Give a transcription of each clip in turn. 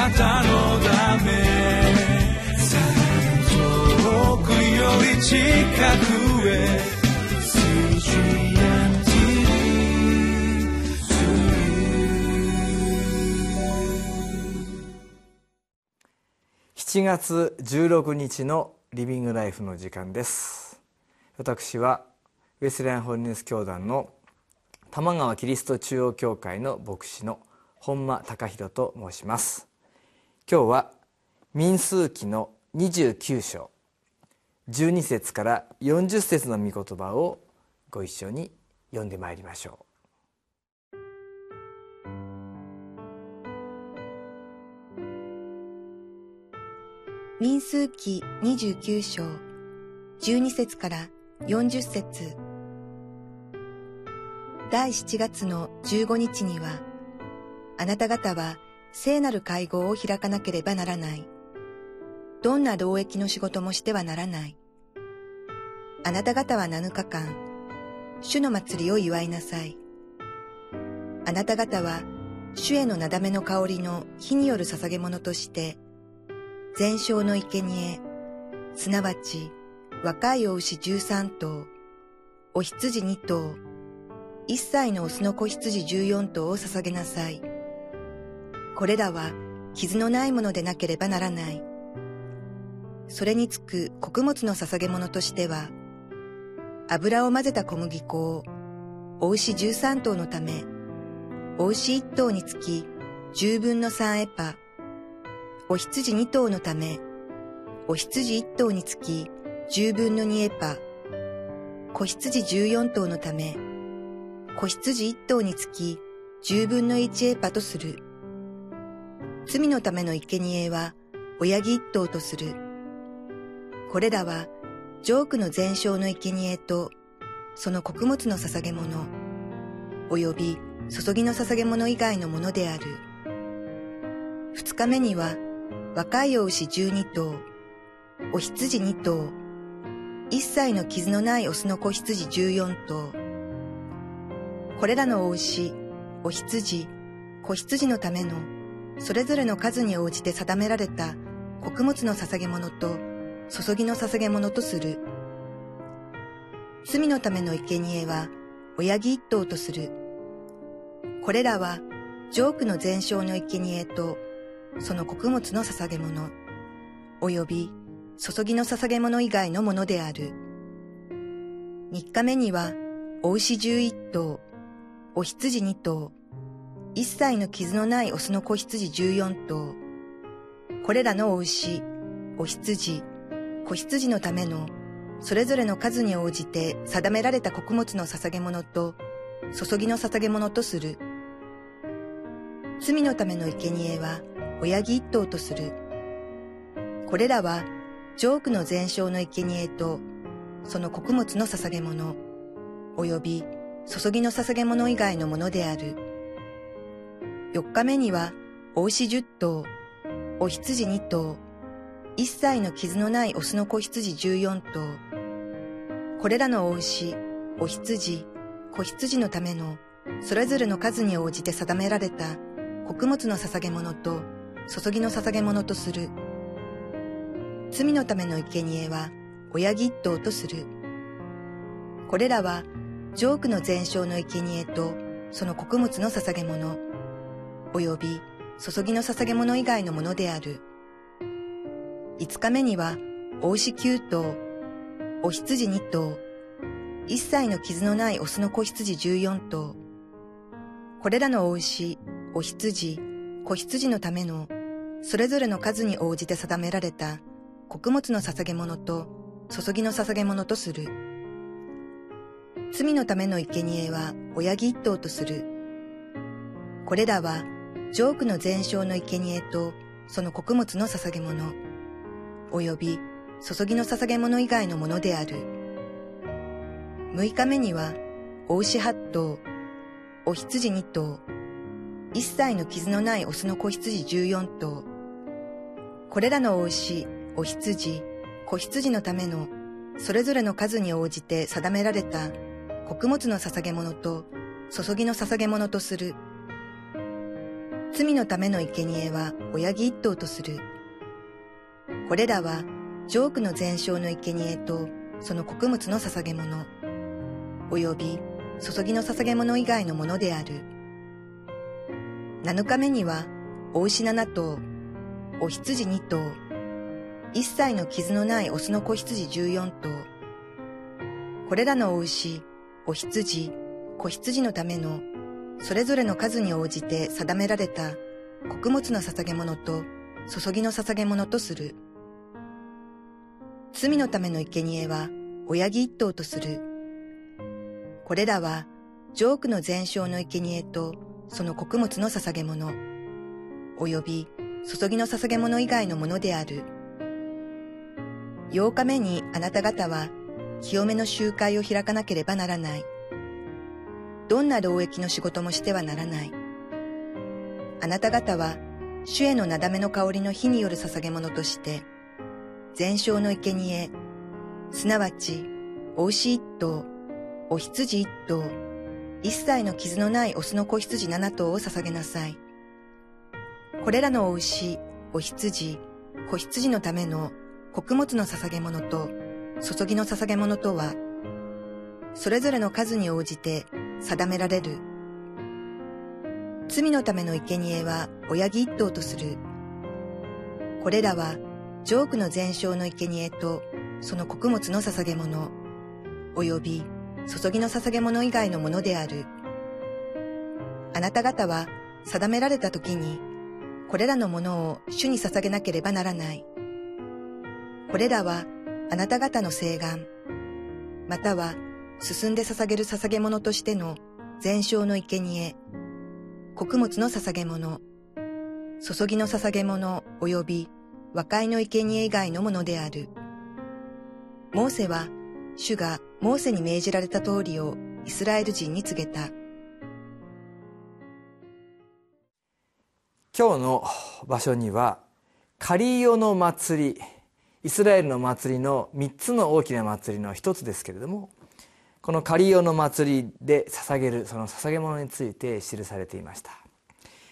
なたのため遠くより近くへ7月16日のリビングライフの時間です。私はウェスレアンホリネス教団の玉川キリスト中央教会の牧師の本間隆弘と申します。今日は民数記の29章12節から40節の御言葉をご一緒に読んでまいりましょう。民数記29章12節から40節。第7月の15日にはあなた方は聖なる会合を開かなければならない。どんな労役の仕事もしてはならない。あなた方は7日間、主の祭りを祝いなさい。あなた方は主へのなだめの香りの火による捧げ物として、全焼の生贄、すなわち若いお牛13頭、お羊2頭、一歳のオスの子羊14頭を捧げなさい。これらは傷のないものでなければならない。それにつく穀物の捧げ物としては、油を混ぜた小麦粉を、お牛13頭のため、お牛1頭につき10分の3エパ、お羊2頭のため、お羊1頭につき10分の2エパ、子羊14頭のため、子羊1頭につき10分の1エパとする。罪のための生贄は親木1頭とする。これらは、ジョークの全焼の生贄と、その穀物の捧げ物、及び注ぎの捧げ物以外のものである。二日目には、若いお牛十二頭、お羊二頭、一切の傷のないオスの子羊十四頭。これらのお牛、お羊、子羊のための、それぞれの数に応じて定められた穀物の捧げ物と、注ぎの捧げ物とする。罪のための生贄は、親木一頭とする。これらは、ジョークの全焼の生贄と、その穀物の捧げ物、及び注ぎの捧げ物以外のものである。三日目には、お牛十一頭、お羊二頭、一切の傷のないオスの子羊十四頭、これらのお牛、お羊、子羊のための、それぞれの数に応じて定められた穀物の捧げ物と、注ぎの捧げ物とする。罪のための生贄は、親木一頭とする。これらは、ジョークの全焼の生贄と、その穀物の捧げ物、及び注ぎの捧げ物以外のものである。四日目には、お牛十頭、お羊二頭、一切の傷のないオスの子羊十四頭。これらのお牛、お羊、子羊のための、それぞれの数に応じて定められた穀物の捧げ物と、注ぎの捧げ物とする。罪のための生贄は、親木一頭とする。これらは、ジョークの全焼の生贄と、その穀物の捧げ物、及び注ぎの捧げ物以外のものである。五日目には、お牛九頭、お羊二頭、一切の傷のないオスの子羊十四頭。これらのお牛、お羊、子羊のための、それぞれの数に応じて定められた穀物の捧げ物と注ぎの捧げ物とする。罪のための生贄は親木一頭とする。これらは、ジョークの全焼の生贄とその穀物の捧げ物、及び注ぎの捧げ物以外のものである。六日目には、お牛八頭、お羊二頭、一切の傷のないオスの子羊十四頭。これらのお牛、お羊、子羊のための、それぞれの数に応じて定められた穀物の捧げ物と注ぎの捧げ物とする。罪のための生贄は親木一頭とする。これらは、ジョークの全焼の生贄と、その穀物の捧げ物、及び注ぎの捧げ物以外のものである。7日目には、お牛7頭、お羊2頭、一切の傷のないオスの子羊14頭。これらのお牛、お羊、子羊のための、それぞれの数に応じて定められた穀物の捧げ物と注ぎの捧げ物とする。罪のための生贄は親木一頭とする。これらは、ジョークの全焼の生贄とその穀物の捧げ物、及び注ぎの捧げ物以外のものである。8日目にあなた方は清めの集会を開かなければならない。どんな労役の仕事もしてはならない。あなた方は主へのなだめの香りの火による捧げ物として、全焼の生贄、すなわち、お牛一頭、お羊一頭、一切の傷のないオスの子羊七頭を捧げなさい。これらのお牛、お羊、子羊のための穀物の捧げ物と注ぎの捧げ物とは、それぞれの数に応じて定められる。罪のための生贄は親木一頭とする。これらは、ジョークの全焼の生贄とその穀物の捧げ物、及び注ぎの捧げ物以外のものである。あなた方は定められた時に、これらのものを主に捧げなければならない。これらはあなた方の誓願、または進んで捧げる捧げ物としての全焼の生贄、穀物の捧げ物、注ぎの捧げ物及び和解の生贄以外のものである。モーセは主がモーセに命じられた通りをイスラエル人に告げた。今日の場所にはカリオの祭りイスラエルの祭りの3つの大きな祭りの一つですけれどもこのカリオの祭りで捧げるその捧げ物について記されていました。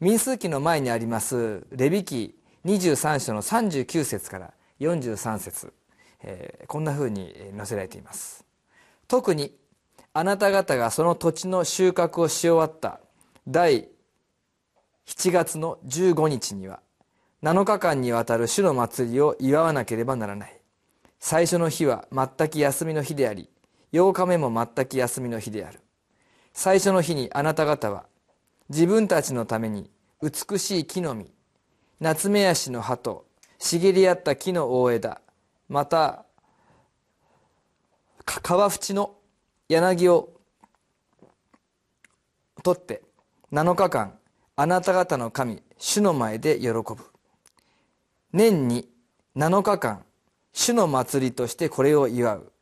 民数記の前にありますレビ記23章の39節から43節、えー、こんなふうに載せられています。特にあなた方がその土地の収穫をし終わった第7月の15日には7日間にわたる主の祭りを祝わなければならない。最初の日は全く休みの日であり8日目も全く休みの日である。最初の日にあなた方は自分たちのために美しい木の実夏目足の葉と茂り合った木の大枝また川縁の柳を取って7日間あなた方の神主の前で喜ぶ。年に7日間主の祭りとしてこれを祝う。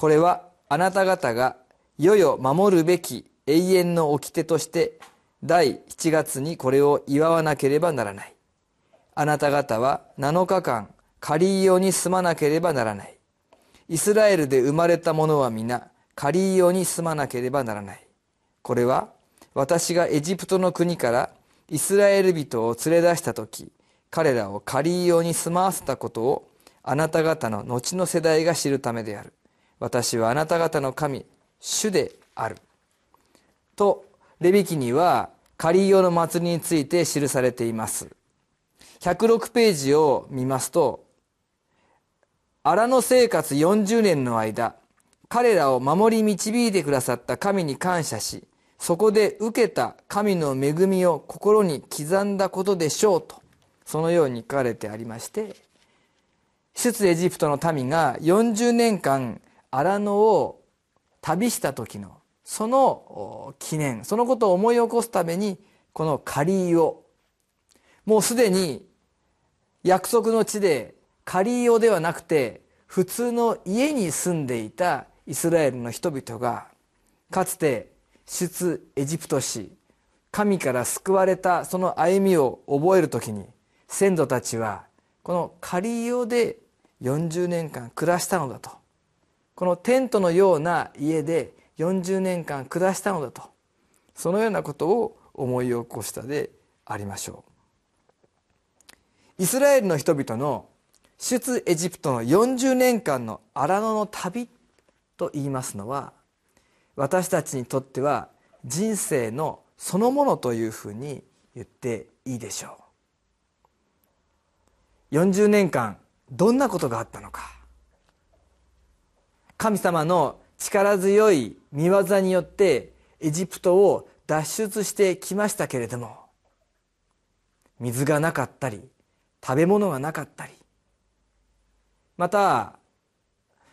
これはあなた方が世々守るべき永遠の掟として第7月にこれを祝わなければならない。あなた方は7日間仮用に住まなければならない。イスラエルで生まれた者は皆仮用に住まなければならない。これは私がエジプトの国からイスラエル人を連れ出した時彼らを仮用に住まわせたことをあなた方の後の世代が知るためである。私はあなた方の神主である。とレビ記には仮用の祭りについて記されています。106ページを見ますと荒野生活40年の間彼らを守り導いてくださった神に感謝しそこで受けた神の恵みを心に刻んだことでしょうとそのように書かれてありまして出エジプトの民が40年間荒野を旅した時のその記念そのことを思い起こすためにこの仮リをもうすでに約束の地で仮リではなくて普通の家に住んでいたイスラエルの人々がかつて出エジプト史神から救われたその歩みを覚える時に先祖たちはこのカリオで40年間暮らしたのだと。このテントのような家で40年間暮らしたのだと。そのようなことを思い起こしたでありましょう。イスラエルの人々の出エジプトの40年間の荒野の旅と言いますのは私たちにとっては人生のそのものというふうに言っていいでしょう。40年間どんなことがあったのか。神様の力強い見業によってエジプトを脱出してきましたけれども水がなかったり食べ物がなかったりまた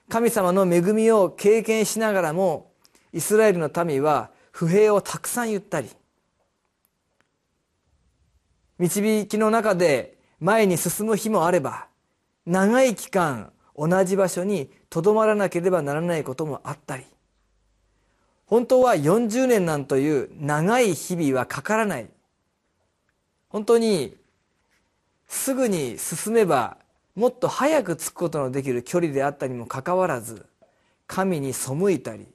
神様の恵みを経験しながらもイスラエルの民は不平をたくさん言ったり導きの中で前に進む日もあれば長い期間同じ場所にとどまらなければならないこともあったり。本当は40年なんという長い日々はかからない。本当にすぐに進めばもっと早く着くことのできる距離であったにもかかわらず神に背いたり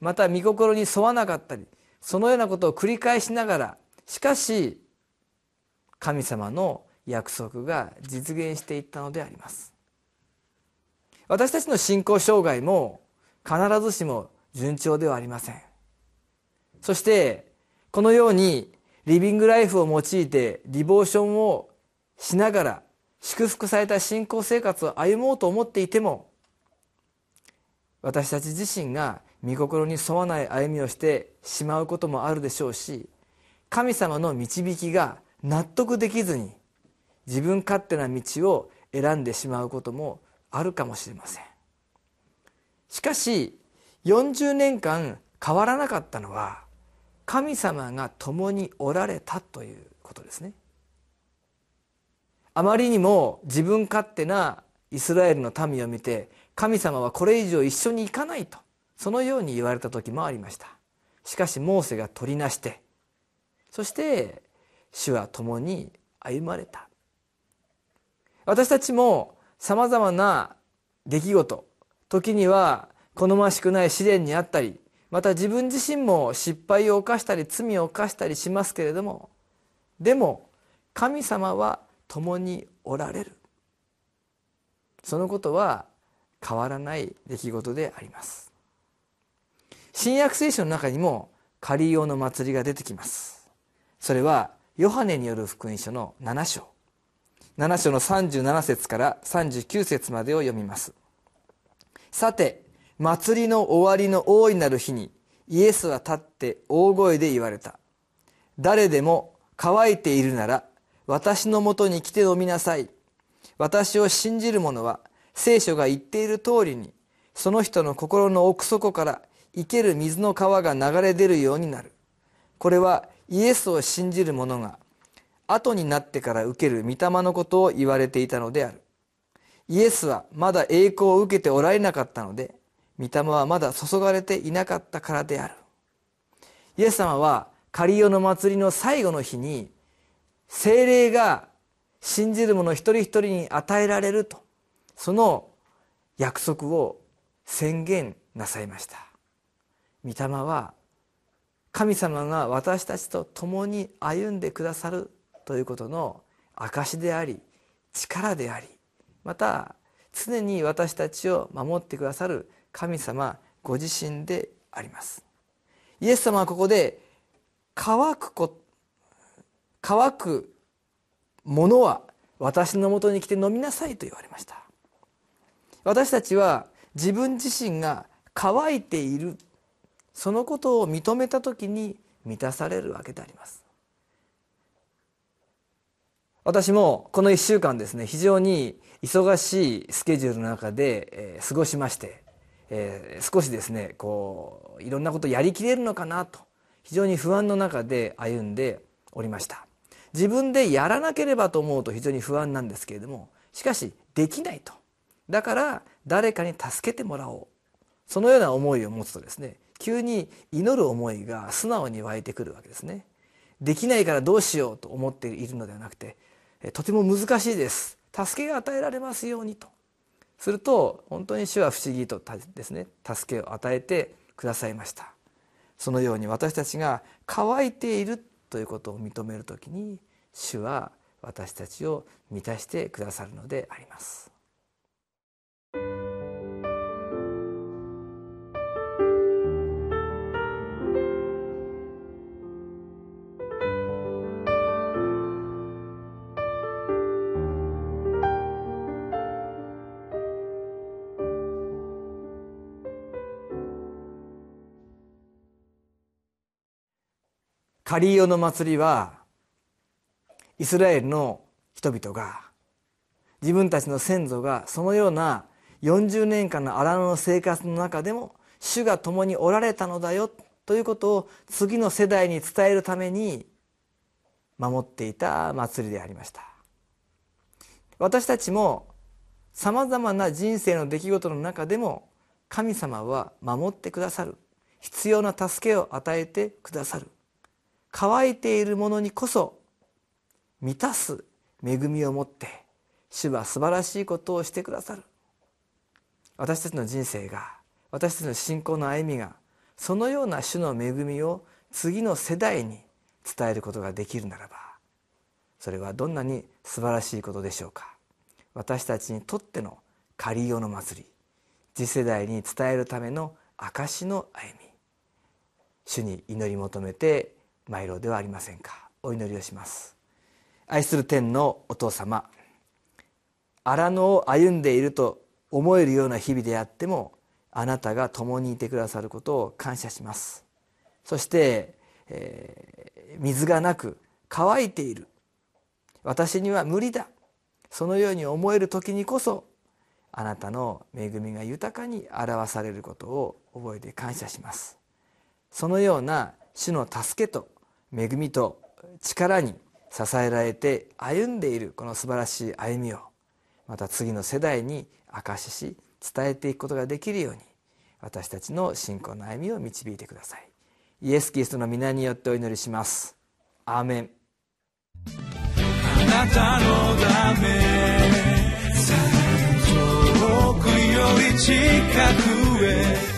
また御心に沿わなかったりそのようなことを繰り返しながらしかし神様の約束が実現していったのであります。私たちの信仰障害も必ずしも順調ではありません。そしてこのようにリビングライフを用いてリボーションをしながら祝福された信仰生活を歩もうと思っていても私たち自身が御心に沿わない歩みをしてしまうこともあるでしょうし神様の導きが納得できずに自分勝手な道を選んでしまうこともあるかもしれません。しかし40年間変わらなかったのは神様が共におられたということですね。あまりにも自分勝手なイスラエルの民を見て神様はこれ以上一緒に行かないとそのように言われた時もありました。しかしモーセが取りなしてそして主は共に歩まれた。私たちもさまざまな出来事。時には好ましくない試練にあったりまた自分自身も失敗を犯したり罪を犯したりしますけれどもでも神様は共におられる。そのことは変わらない出来事であります。新約聖書の中にも仮用の祭りが出てきます。それはヨハネによる福音書の7章。7章の37節から39節までを読みますさて祭りの終わりの大いなる日にイエスは立って大声で言われた誰でも乾いているなら私のもとに来て飲みなさい。私を信じる者は聖書が言っている通りにその人の心の奥底から生ける水の川が流れ出るようになる。これはイエスを信じる者が後になってから受ける御霊のことを言われていたのである。イエスはまだ栄光を受けておられなかったので、御霊はまだ注がれていなかったからである。イエス様はカリオの祭りの最後の日に精霊が信じる者一人一人に与えられるとその約束を宣言なさいました御霊は神様が私たちと共に歩んでくださるということの証であり力でありまた常に私たちを守ってくださる神様ご自身であります。イエス様はここで乾くこ乾くものは私のもとに来て飲みなさいと言われました。私たちは自分自身が乾いているそのことを認めた時に満たされるわけであります。私もこの1週間ですね非常に忙しいスケジュールの中で、えー、過ごしまして、えー、少しですねこういろんなことやりきれるのかなと非常に不安の中で歩んでおりました。自分でやらなければと思うと非常に不安なんですけれどもしかしできないと。だから誰かに助けてもらおう。そのような思いを持つとですね急に祈る思いが素直に湧いてくるわけですね。できないからどうしようと思っているのではなくてとても難しいです。助けが与えられますようにと。すると本当に主は不思議とですね助けを与えてくださいました。そのように私たちが乾いているということを認めるときに主は私たちを満たしてくださるのであります。カリオの祭りはイスラエルの人々が自分たちの先祖がそのような40年間の荒野の生活の中でも主が共におられたのだよということを次の世代に伝えるために守っていた祭りでありました。私たちもさまざまな人生の出来事の中でも神様は守ってくださる。必要な助けを与えてくださる。乾いているものにこそ満たす恵みを持って主は素晴らしいことをしてくださる。私たちの人生が私たちの信仰の歩みがそのような主の恵みを次の世代に伝えることができるならばそれはどんなに素晴らしいことでしょうか。私たちにとっての仮用の祭り次世代に伝えるための証の歩み主に祈り求めて参ろうではありませんか。お祈りをします。愛する天のお父様荒野を歩んでいると思えるような日々であってもあなたが共にいてくださることを感謝します。そして、えー、水がなく乾いている。私には無理だ。そのように思える時にこそあなたの恵みが豊かに表されることを覚えて感謝します。そのような主の助けと恵みと力に支えられて歩んでいるこの素晴らしい歩みをまた次の世代に証しし伝えていくことができるように私たちの信仰の歩みを導いてください。イエス・キリストの皆によってお祈りします。アーメン。あなたのため遠くより近くへ